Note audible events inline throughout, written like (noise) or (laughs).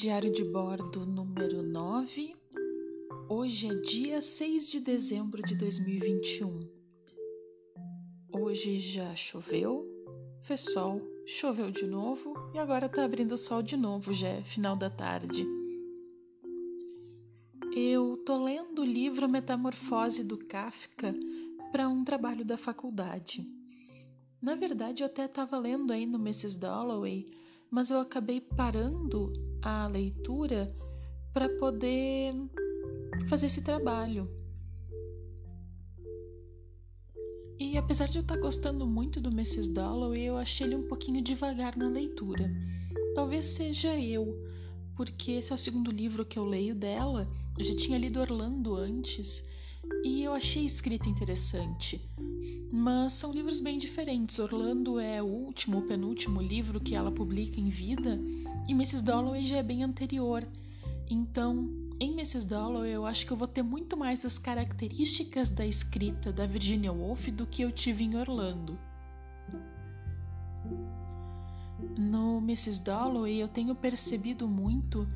Diário de bordo número 9. Hoje é dia 6 de dezembro de 2021. Hoje já choveu, fez sol, choveu de novo e agora tá abrindo sol de novo, já é final da tarde. Eu tô lendo o livro Metamorfose do Kafka para um trabalho da faculdade. Na verdade, eu até estava lendo aí no Mrs. Dalloway, mas eu acabei parando a leitura para poder fazer esse trabalho. E apesar de eu estar tá gostando muito do Mrs. Dalloway, eu achei ele um pouquinho devagar na leitura. Talvez seja eu, porque esse é o segundo livro que eu leio dela. Eu já tinha lido Orlando antes e eu achei a escrita interessante. Mas são livros bem diferentes. Orlando é o último, o penúltimo livro que ela publica em vida e Mrs. Dalloway já é bem anterior. Então, em Mrs. Dalloway, eu acho que eu vou ter muito mais as características da escrita da Virginia Woolf do que eu tive em Orlando. Mrs. Dalloway, eu tenho percebido muito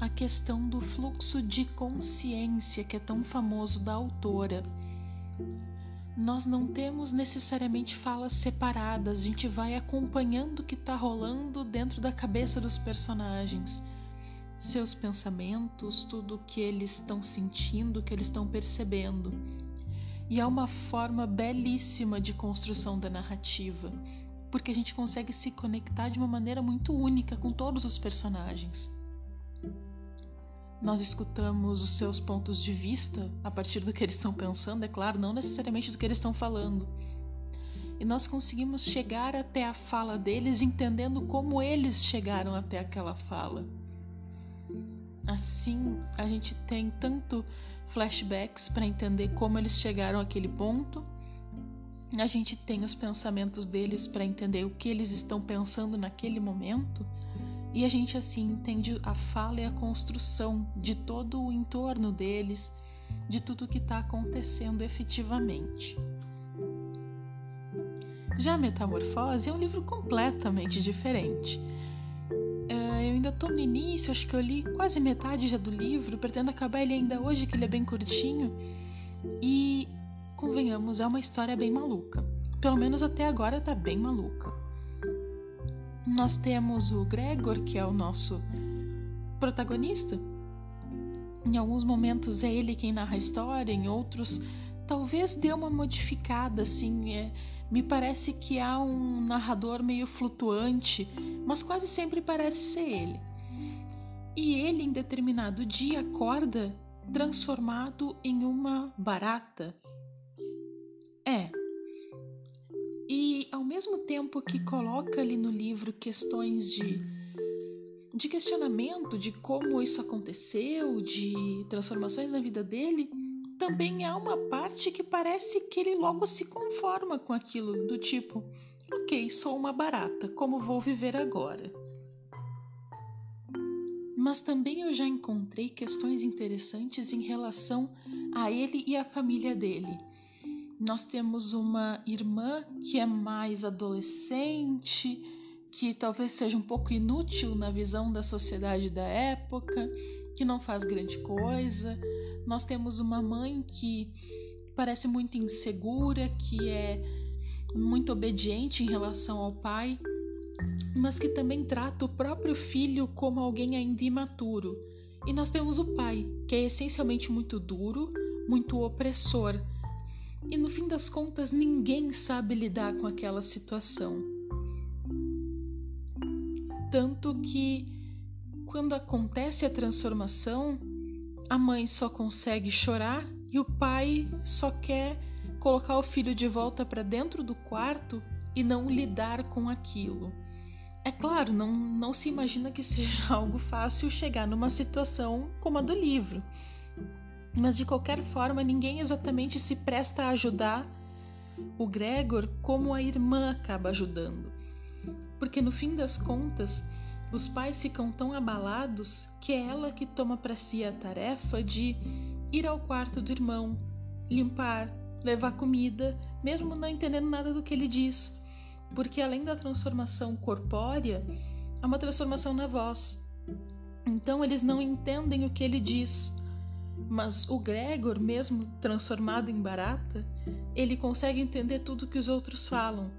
a questão do fluxo de consciência que é tão famoso da autora. Nós não temos necessariamente falas separadas, a gente vai acompanhando o que está rolando dentro da cabeça dos personagens seus pensamentos, tudo o que eles estão sentindo, que eles estão percebendo. E é uma forma belíssima de construção da narrativa, porque a gente consegue se conectar de uma maneira muito única com todos os personagens. Nós escutamos os seus pontos de vista a partir do que eles estão pensando, é claro, não necessariamente do que eles estão falando. E nós conseguimos chegar até a fala deles entendendo como eles chegaram até aquela fala. Assim, a gente tem tanto flashbacks para entender como eles chegaram àquele ponto. A gente tem os pensamentos deles para entender o que eles estão pensando naquele momento. E a gente assim entende a fala e a construção de todo o entorno deles, de tudo que está acontecendo efetivamente. Já a Metamorfose é um livro completamente diferente eu ainda tô no início, acho que eu li quase metade já do livro, pretendo acabar ele ainda hoje, que ele é bem curtinho. E, convenhamos, é uma história bem maluca. Pelo menos até agora tá bem maluca. Nós temos o Gregor, que é o nosso protagonista. Em alguns momentos é ele quem narra a história, em outros talvez dê uma modificada, assim. É, me parece que há um narrador meio flutuante, mas quase sempre parece ser ele. E ele, em determinado dia, acorda transformado em uma barata. Mesmo tempo que coloca ali no livro questões de, de questionamento de como isso aconteceu, de transformações na vida dele, também há uma parte que parece que ele logo se conforma com aquilo, do tipo: ok, sou uma barata, como vou viver agora? Mas também eu já encontrei questões interessantes em relação a ele e a família dele. Nós temos uma irmã que é mais adolescente, que talvez seja um pouco inútil na visão da sociedade da época, que não faz grande coisa nós temos uma mãe que parece muito insegura, que é muito obediente em relação ao pai, mas que também trata o próprio filho como alguém ainda imaturo. E nós temos o pai, que é essencialmente muito duro, muito opressor. E no fim das contas, ninguém sabe lidar com aquela situação. Tanto que, quando acontece a transformação, a mãe só consegue chorar e o pai só quer colocar o filho de volta para dentro do quarto e não lidar com aquilo. É claro, não, não se imagina que seja (laughs) algo fácil chegar numa situação como a do livro. Mas de qualquer forma, ninguém exatamente se presta a ajudar o Gregor como a irmã acaba ajudando. Porque no fim das contas, os pais ficam tão abalados que é ela que toma para si a tarefa de ir ao quarto do irmão, limpar, levar comida, mesmo não entendendo nada do que ele diz, porque além da transformação corpórea, há uma transformação na voz. Então eles não entendem o que ele diz. Mas o Gregor, mesmo transformado em barata, ele consegue entender tudo que os outros falam.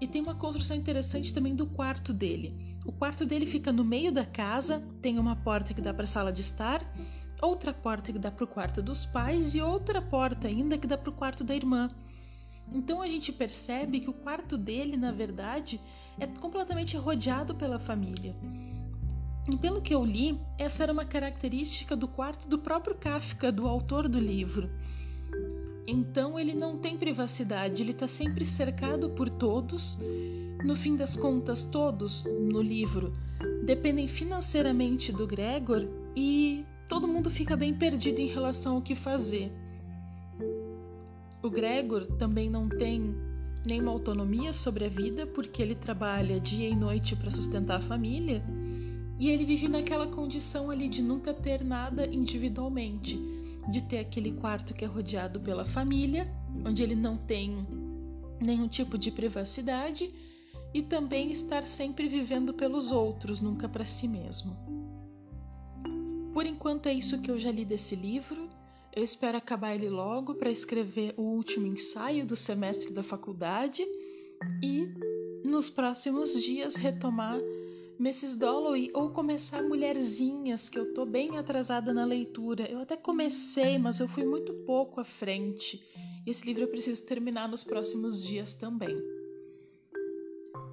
E tem uma construção interessante também do quarto dele. O quarto dele fica no meio da casa, tem uma porta que dá para a sala de estar, outra porta que dá para o quarto dos pais e outra porta ainda que dá para o quarto da irmã. Então a gente percebe que o quarto dele, na verdade, é completamente rodeado pela família. E pelo que eu li, essa era uma característica do quarto do próprio Kafka, do autor do livro. Então ele não tem privacidade, ele está sempre cercado por todos. No fim das contas, todos no livro dependem financeiramente do Gregor e todo mundo fica bem perdido em relação ao que fazer. O Gregor também não tem nenhuma autonomia sobre a vida porque ele trabalha dia e noite para sustentar a família e ele vive naquela condição ali de nunca ter nada individualmente, de ter aquele quarto que é rodeado pela família, onde ele não tem nenhum tipo de privacidade e também estar sempre vivendo pelos outros, nunca para si mesmo. Por enquanto é isso que eu já li desse livro. Eu espero acabar ele logo para escrever o último ensaio do semestre da faculdade e nos próximos dias retomar Mrs. Dalloway ou começar Mulherzinhas, que eu tô bem atrasada na leitura. Eu até comecei, mas eu fui muito pouco à frente. Esse livro eu preciso terminar nos próximos dias também.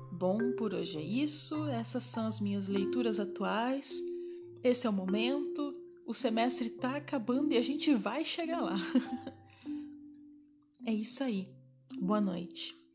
Bom, por hoje é isso. Essas são as minhas leituras atuais. Esse é o momento. O semestre tá acabando e a gente vai chegar lá. (laughs) é isso aí. Boa noite.